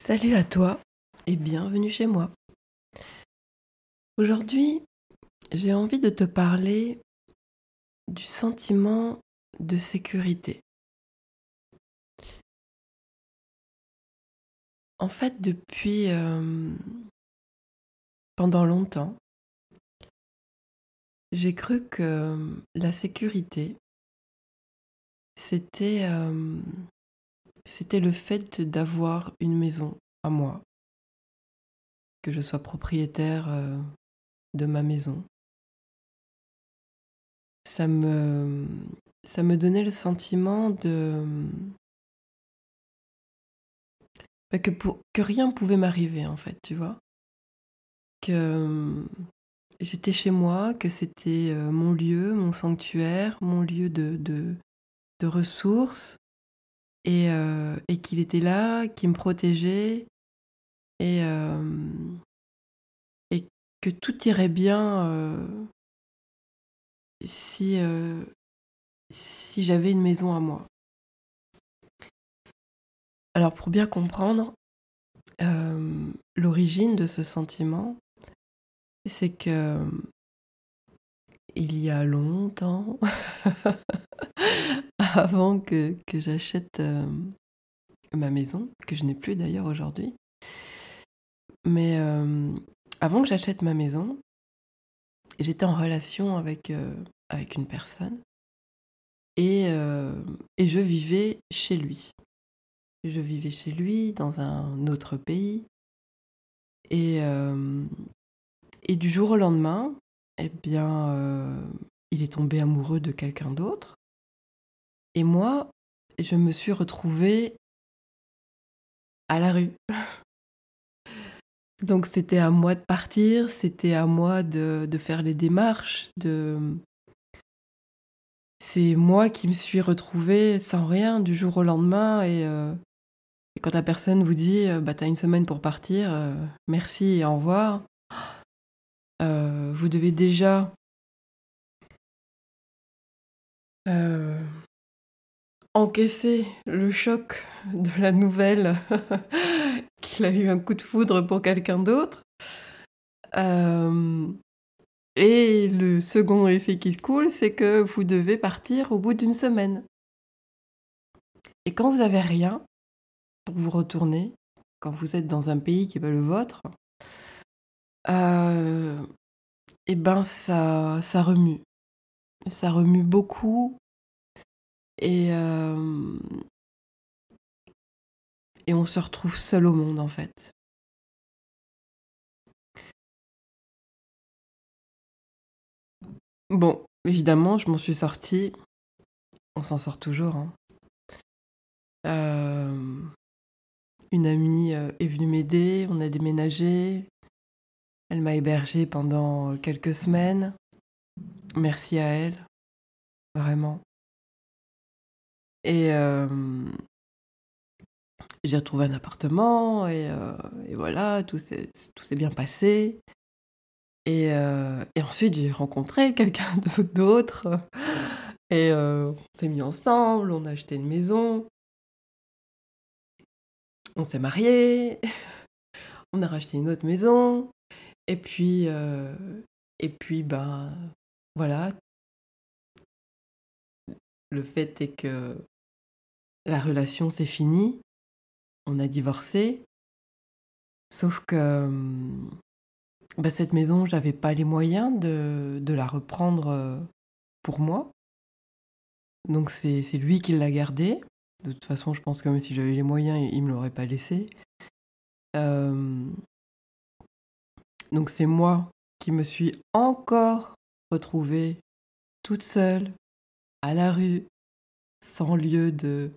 Salut à toi et bienvenue chez moi. Aujourd'hui, j'ai envie de te parler du sentiment de sécurité. En fait, depuis euh, pendant longtemps, j'ai cru que la sécurité, c'était euh, c'était le fait d'avoir une maison à moi, que je sois propriétaire euh, de ma maison. Ça me, donnait le sentiment de bah, que, pour, que rien pouvait m'arriver en fait, tu vois. Que j'étais chez moi, que c'était euh, mon lieu, mon sanctuaire, mon lieu de, de ressources, et, euh, et qu'il était là, qui me protégeait et, euh, et que tout irait bien euh, si, si j'avais une maison à moi. Alors pour bien comprendre l'origine de ce sentiment, c'est que il y a longtemps, avant que, que j'achète euh, ma maison, que je n'ai plus d'ailleurs aujourd'hui. Mais euh, avant que j'achète ma maison, j'étais en relation avec, euh, avec une personne et, et je vivais chez lui. Je vivais chez lui dans un autre pays. Et, et du jour au lendemain, eh bien, il est tombé amoureux de quelqu'un d'autre. Et moi, je me suis retrouvée à la rue. Donc c'était à moi de partir, c'était à moi de, de, faire les démarches, de... C'est moi qui me suis retrouvée sans rien du jour au lendemain et, euh, et quand la personne vous dit euh, bah t'as une semaine pour partir, euh, merci et au revoir, euh, vous devez déjà encaisser le choc de la nouvelle qu'il a eu un coup de foudre pour quelqu'un d'autre. Euh, et le second effet qui se coule, c'est que vous devez partir au bout d'une semaine. Et quand vous avez rien pour vous retourner, quand vous êtes dans un pays qui n'est pas le vôtre, euh, et ben ça, ça remue. Ça remue beaucoup et, et on se retrouve seul au monde en fait. Bon, évidemment, je m'en suis sortie. On s'en sort toujours. Hein. Une amie est venue m'aider, on a déménagé. Elle m'a hébergée pendant quelques semaines. Merci à elle, vraiment. Et j'ai retrouvé un appartement et, voilà, tout s'est bien passé. Et, et ensuite, j'ai rencontré quelqu'un d'autre. Et on s'est mis ensemble, on a acheté une maison. On s'est mariés. On a racheté une autre maison. Et puis, et puis, ben, voilà. Le fait est que la relation s'est finie, on a divorcé, sauf que bah, cette maison, j'avais pas les moyens de, la reprendre pour moi. Donc c'est lui qui l'a gardée. De toute façon, je pense que même si j'avais les moyens, il me l'aurait pas laissé. Euh... Donc c'est moi qui me suis encore retrouvée toute seule à la rue, sans lieu de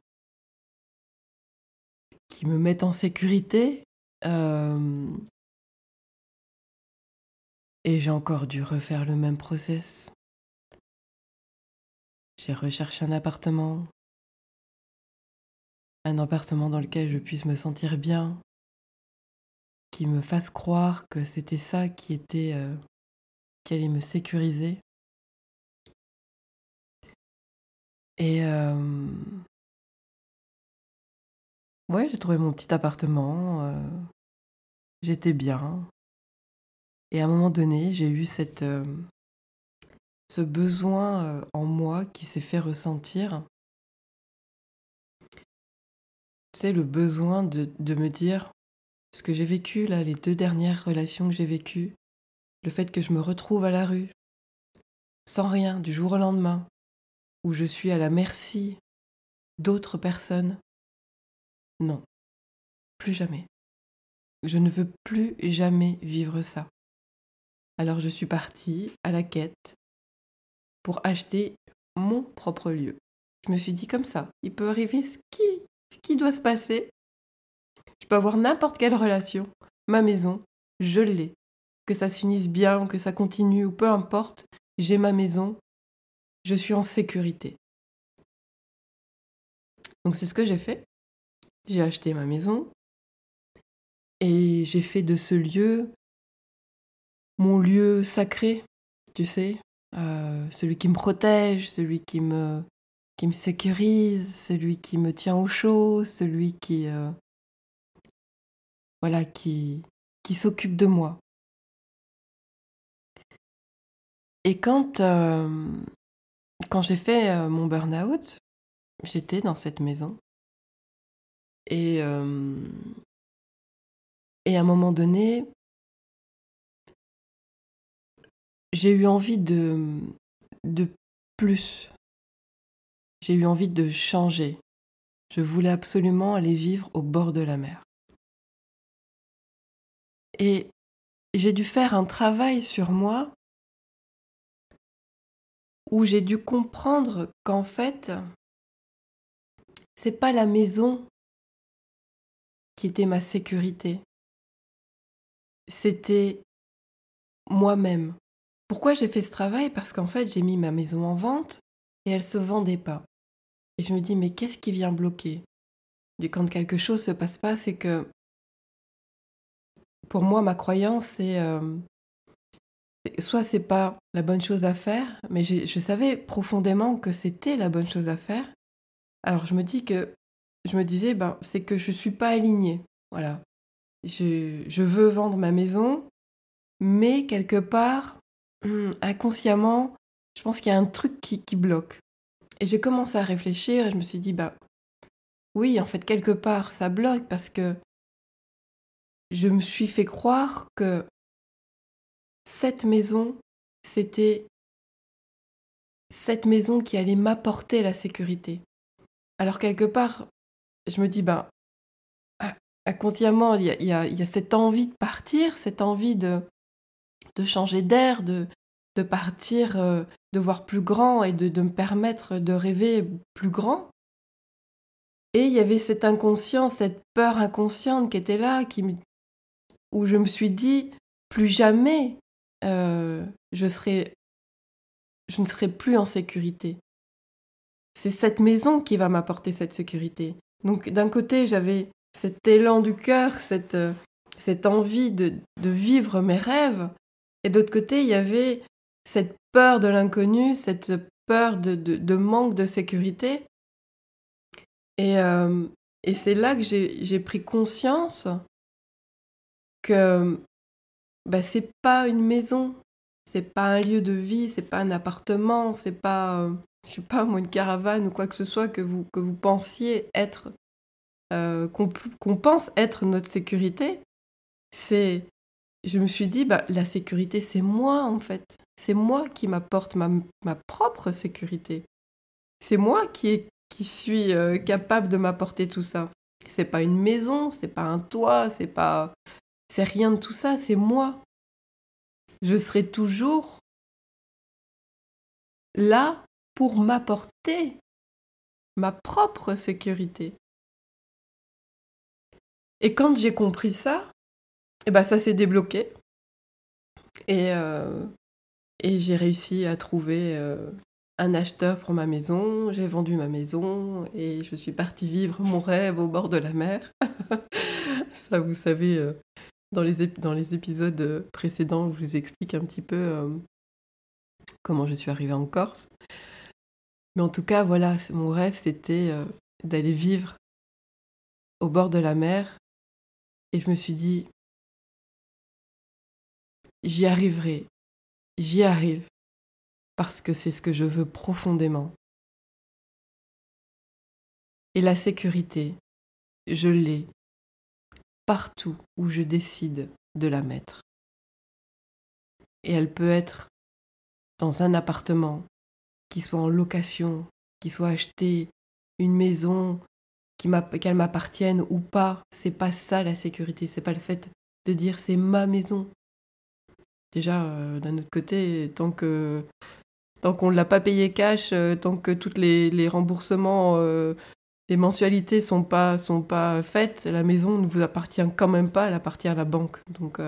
qui me mettent en sécurité. Euh... Et j'ai encore dû refaire le même process. J'ai recherché un appartement. Un appartement dans lequel je puisse me sentir bien. Qui me fasse croire que c'était ça qui était. Euh, qui allait me sécuriser. Et. Euh... ouais, j'ai trouvé mon petit appartement. euh, J'étais bien. Et à un moment donné, j'ai eu cette, euh, ce besoin en moi qui s'est fait ressentir. Sais, le besoin de, de me dire ce que j'ai vécu là, les deux dernières relations que j'ai vécues, le fait que je me retrouve à la rue, sans rien, du jour au lendemain, où je suis à la merci d'autres personnes? Non, plus jamais. Je ne veux plus jamais vivre ça. Alors je suis partie à la quête pour acheter mon propre lieu. Je me suis dit comme ça, il peut arriver ce qui, ce qui doit se passer. Je peux avoir n'importe quelle relation. Ma maison, je l'ai. Que ça se finisse bien, que ça continue ou peu importe, j'ai ma maison. Je suis en sécurité. Donc c'est ce que j'ai fait. J'ai acheté ma maison et j'ai fait de ce lieu mon lieu sacré, tu sais, euh, celui qui me protège, celui qui me, sécurise, celui qui me tient au chaud, celui qui, euh, voilà, qui, qui s'occupe de moi. Et quand, euh, quand j'ai fait euh, mon burn-out, j'étais dans cette maison. Et, et à un moment donné, j'ai eu envie de, de plus. J'ai eu envie de changer. Je voulais absolument aller vivre au bord de la mer. Et j'ai dû faire un travail sur moi où j'ai dû comprendre qu'en fait, c'est pas la maison qui était ma sécurité. C'était moi-même. Pourquoi j'ai fait ce travail? Parce qu'en fait, j'ai mis ma maison en vente et elle se vendait pas. Et je me dis, mais qu'est-ce qui vient bloquer? Et quand quelque chose se passe pas, c'est que pour moi, ma croyance, c'est euh, soit c'est pas la bonne chose à faire, mais je savais profondément que c'était la bonne chose à faire. Alors je me dis que je me disais, ben, c'est que je suis pas alignée. Voilà. Je, je veux vendre ma maison, mais quelque part, hum, inconsciemment, je pense qu'il y a un truc qui, qui bloque. Et j'ai commencé à réfléchir et je me suis dit, bah oui, en fait, quelque part, ça bloque parce que je me suis fait croire que cette maison, c'était cette maison qui allait m'apporter la sécurité. Alors quelque part, je me dis, ben, inconsciemment, il y a, y, a, cette envie de partir, cette envie de, de changer d'air, de, de partir, euh, de voir plus grand et de, me permettre de rêver plus grand. Et il y avait cette inconscience, cette peur inconsciente qui était là, qui où je me suis dit, plus jamais euh, je, serai, je ne serai plus en sécurité. C'est cette maison qui va m'apporter cette sécurité. Donc d'un côté, j'avais cet élan du cœur, cette, euh, cette envie de, de vivre mes rêves, et d'autre côté, il y avait cette peur de l'inconnu, cette peur de, de, manque de sécurité. Et, euh, et c'est là que j'ai pris conscience que bah, c'est pas une maison, c'est pas un lieu de vie, c'est pas un appartement, c'est pas, euh, je sais pas moi, une caravane ou quoi que ce soit que vous, que vous pensiez être, euh, qu'on qu pense être notre sécurité. C'est, je me suis dit, bah, la sécurité, c'est moi en fait. C'est moi qui m'apporte ma, ma, propre sécurité. C'est moi qui, est, qui suis euh, capable de m'apporter tout ça. C'est pas une maison, c'est pas un toit, c'est pas c'est rien de tout ça, c'est moi. Je serai toujours là pour m'apporter ma propre sécurité. Et quand j'ai compris ça, eh ben ça s'est débloqué. Et, euh, et j'ai réussi à trouver euh, un acheteur pour ma maison. J'ai vendu ma maison et je suis partie vivre mon rêve au bord de la mer. ça, vous savez, euh, dans les, épisodes précédents, je vous explique un petit peu euh, comment je suis arrivée en Corse. Mais en tout cas, voilà, mon rêve, c'était euh, d'aller vivre au bord de la mer et je me suis dit, j'y arriverai, j'y arrive, parce que c'est ce que je veux profondément. Et la sécurité, je l'ai partout où je décide de la mettre. Et elle peut être dans un appartement, qui soit en location, qui soit acheté, une maison, qu'elle m'appartienne ou pas. C'est pas ça la sécurité, c'est pas le fait de dire c'est ma maison. Déjà, euh, d'un autre côté, tant que tant qu'on ne l'a pas payé cash, euh, tant que tous les, remboursements, euh, les mensualités sont pas sont pas faites, la maison ne vous appartient quand même pas, elle appartient à la banque. Donc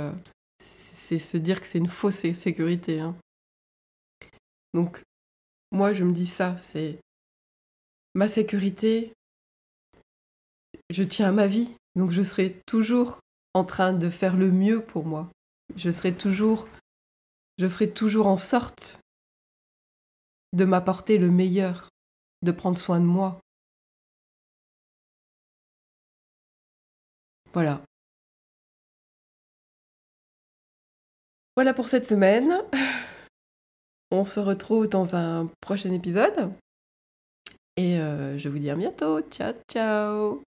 c'est se dire que c'est une fausse sécurité. Hein. Donc moi je me dis ça, c'est ma sécurité, je tiens à ma vie, donc je serai toujours en train de faire le mieux pour moi. Je serai toujours, je ferai toujours en sorte de m'apporter le meilleur, de prendre soin de moi. Voilà. Voilà pour cette semaine. On se retrouve dans un prochain épisode. Et euh, je vous dis à bientôt. Ciao, ciao